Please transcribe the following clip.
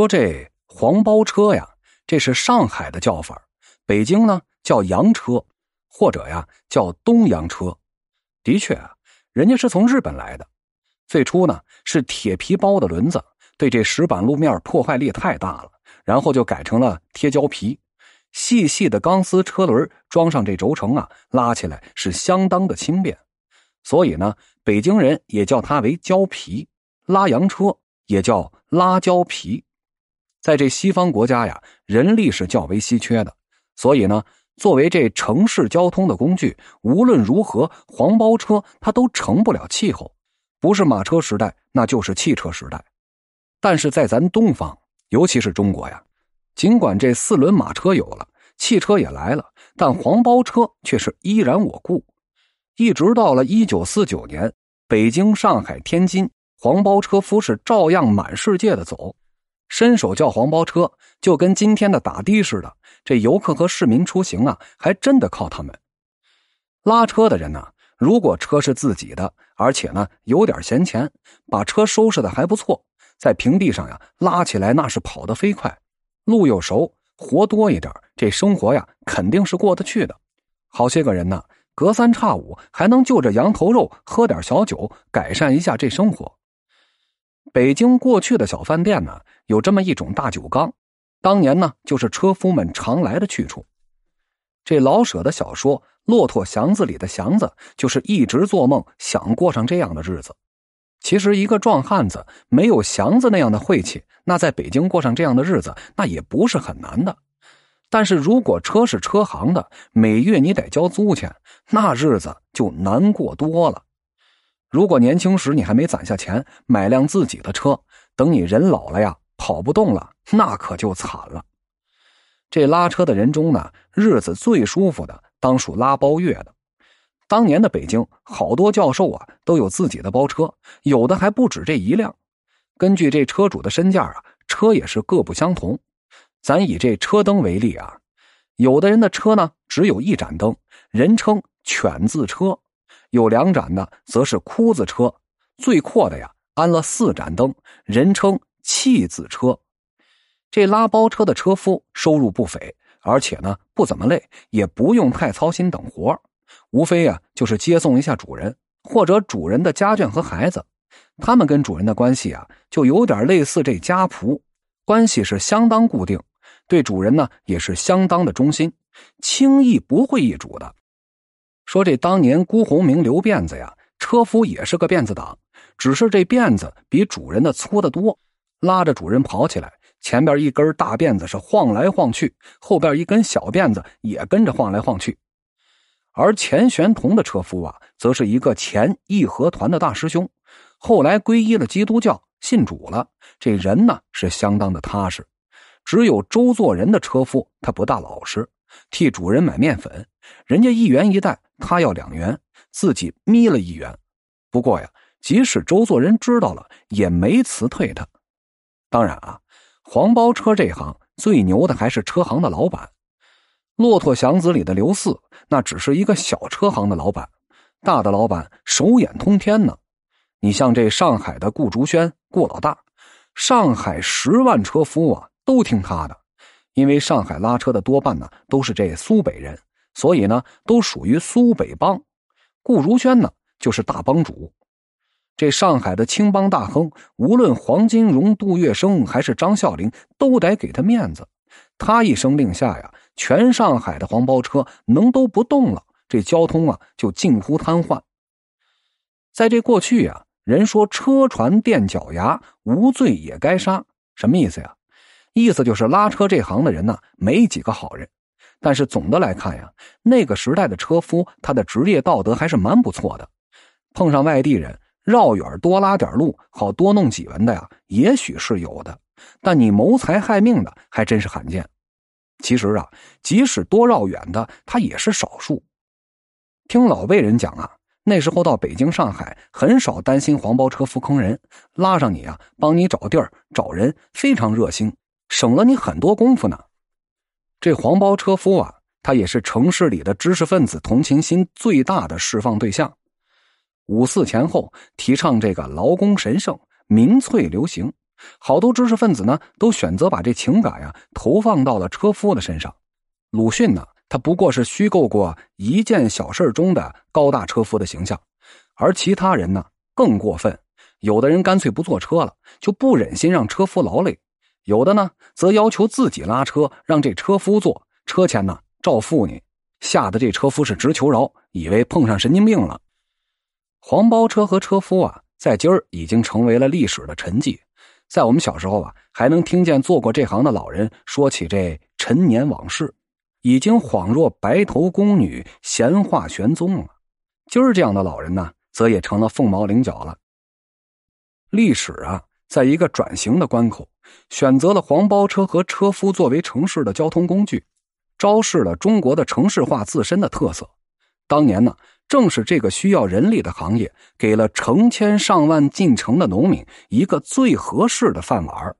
说这黄包车呀，这是上海的叫法，北京呢叫洋车，或者呀叫东洋车。的确啊，人家是从日本来的。最初呢是铁皮包的轮子，对这石板路面破坏力太大了，然后就改成了贴胶皮，细细的钢丝车轮装上这轴承啊，拉起来是相当的轻便。所以呢，北京人也叫它为胶皮拉洋车，也叫拉胶皮。在这西方国家呀，人力是较为稀缺的，所以呢，作为这城市交通的工具，无论如何，黄包车它都成不了气候。不是马车时代，那就是汽车时代。但是在咱东方，尤其是中国呀，尽管这四轮马车有了，汽车也来了，但黄包车却是依然我故。一直到了一九四九年，北京、上海、天津，黄包车夫是照样满世界的走。伸手叫黄包车，就跟今天的打的似的。这游客和市民出行啊，还真的靠他们。拉车的人呢，如果车是自己的，而且呢有点闲钱，把车收拾的还不错，在平地上呀拉起来，那是跑得飞快。路又熟，活多一点，这生活呀肯定是过得去的。好些个人呢，隔三差五还能就着羊头肉喝点小酒，改善一下这生活。北京过去的小饭店呢，有这么一种大酒缸，当年呢就是车夫们常来的去处。这老舍的小说《骆驼祥子》里的祥子，就是一直做梦想过上这样的日子。其实一个壮汉子没有祥子那样的晦气，那在北京过上这样的日子，那也不是很难的。但是如果车是车行的，每月你得交租钱，那日子就难过多了。如果年轻时你还没攒下钱买辆自己的车，等你人老了呀，跑不动了，那可就惨了。这拉车的人中呢，日子最舒服的当属拉包月的。当年的北京，好多教授啊都有自己的包车，有的还不止这一辆。根据这车主的身价啊，车也是各不相同。咱以这车灯为例啊，有的人的车呢只有一盏灯，人称“犬字车”。有两盏的，则是哭字车；最阔的呀，安了四盏灯，人称弃子车。这拉包车的车夫收入不菲，而且呢不怎么累，也不用太操心等活无非呀就是接送一下主人或者主人的家眷和孩子。他们跟主人的关系啊，就有点类似这家仆，关系是相当固定，对主人呢也是相当的忠心，轻易不会易主的。说这当年辜鸿铭留辫子呀，车夫也是个辫子党，只是这辫子比主人的粗得多，拉着主人跑起来，前边一根大辫子是晃来晃去，后边一根小辫子也跟着晃来晃去。而钱玄同的车夫啊，则是一个前义和团的大师兄，后来皈依了基督教，信主了。这人呢是相当的踏实。只有周作人的车夫，他不大老实，替主人买面粉，人家一元一袋。他要两元，自己眯了一元。不过呀，即使周作人知道了，也没辞退他。当然啊，黄包车这行最牛的还是车行的老板。骆驼祥子里的刘四，那只是一个小车行的老板，大的老板手眼通天呢。你像这上海的顾竹轩，顾老大，上海十万车夫啊，都听他的，因为上海拉车的多半呢都是这苏北人。所以呢，都属于苏北帮。顾如轩呢，就是大帮主。这上海的青帮大亨，无论黄金荣、杜月笙还是张啸林，都得给他面子。他一声令下呀，全上海的黄包车能都不动了，这交通啊就近乎瘫痪。在这过去呀，人说车船垫脚牙，无罪也该杀。什么意思呀？意思就是拉车这行的人呢，没几个好人。但是总的来看呀，那个时代的车夫他的职业道德还是蛮不错的。碰上外地人绕远多拉点路，好多弄几文的呀，也许是有的。但你谋财害命的还真是罕见。其实啊，即使多绕远的，他也是少数。听老辈人讲啊，那时候到北京、上海，很少担心黄包车夫坑人，拉上你啊，帮你找地儿、找人，非常热心，省了你很多功夫呢。这黄包车夫啊，他也是城市里的知识分子同情心最大的释放对象。五四前后提倡这个劳工神圣、民粹流行，好多知识分子呢都选择把这情感呀投放到了车夫的身上。鲁迅呢，他不过是虚构过一件小事中的高大车夫的形象，而其他人呢更过分，有的人干脆不坐车了，就不忍心让车夫劳累；有的呢则要求自己拉车，让这车夫坐，车钱呢照付你。吓得这车夫是直求饶，以为碰上神经病了。黄包车和车夫啊，在今儿已经成为了历史的沉寂。在我们小时候啊，还能听见做过这行的老人说起这陈年往事，已经恍若白头宫女闲话玄宗了。今儿这样的老人呢，则也成了凤毛麟角了。历史啊，在一个转型的关口，选择了黄包车和车夫作为城市的交通工具。昭示了中国的城市化自身的特色。当年呢，正是这个需要人力的行业，给了成千上万进城的农民一个最合适的饭碗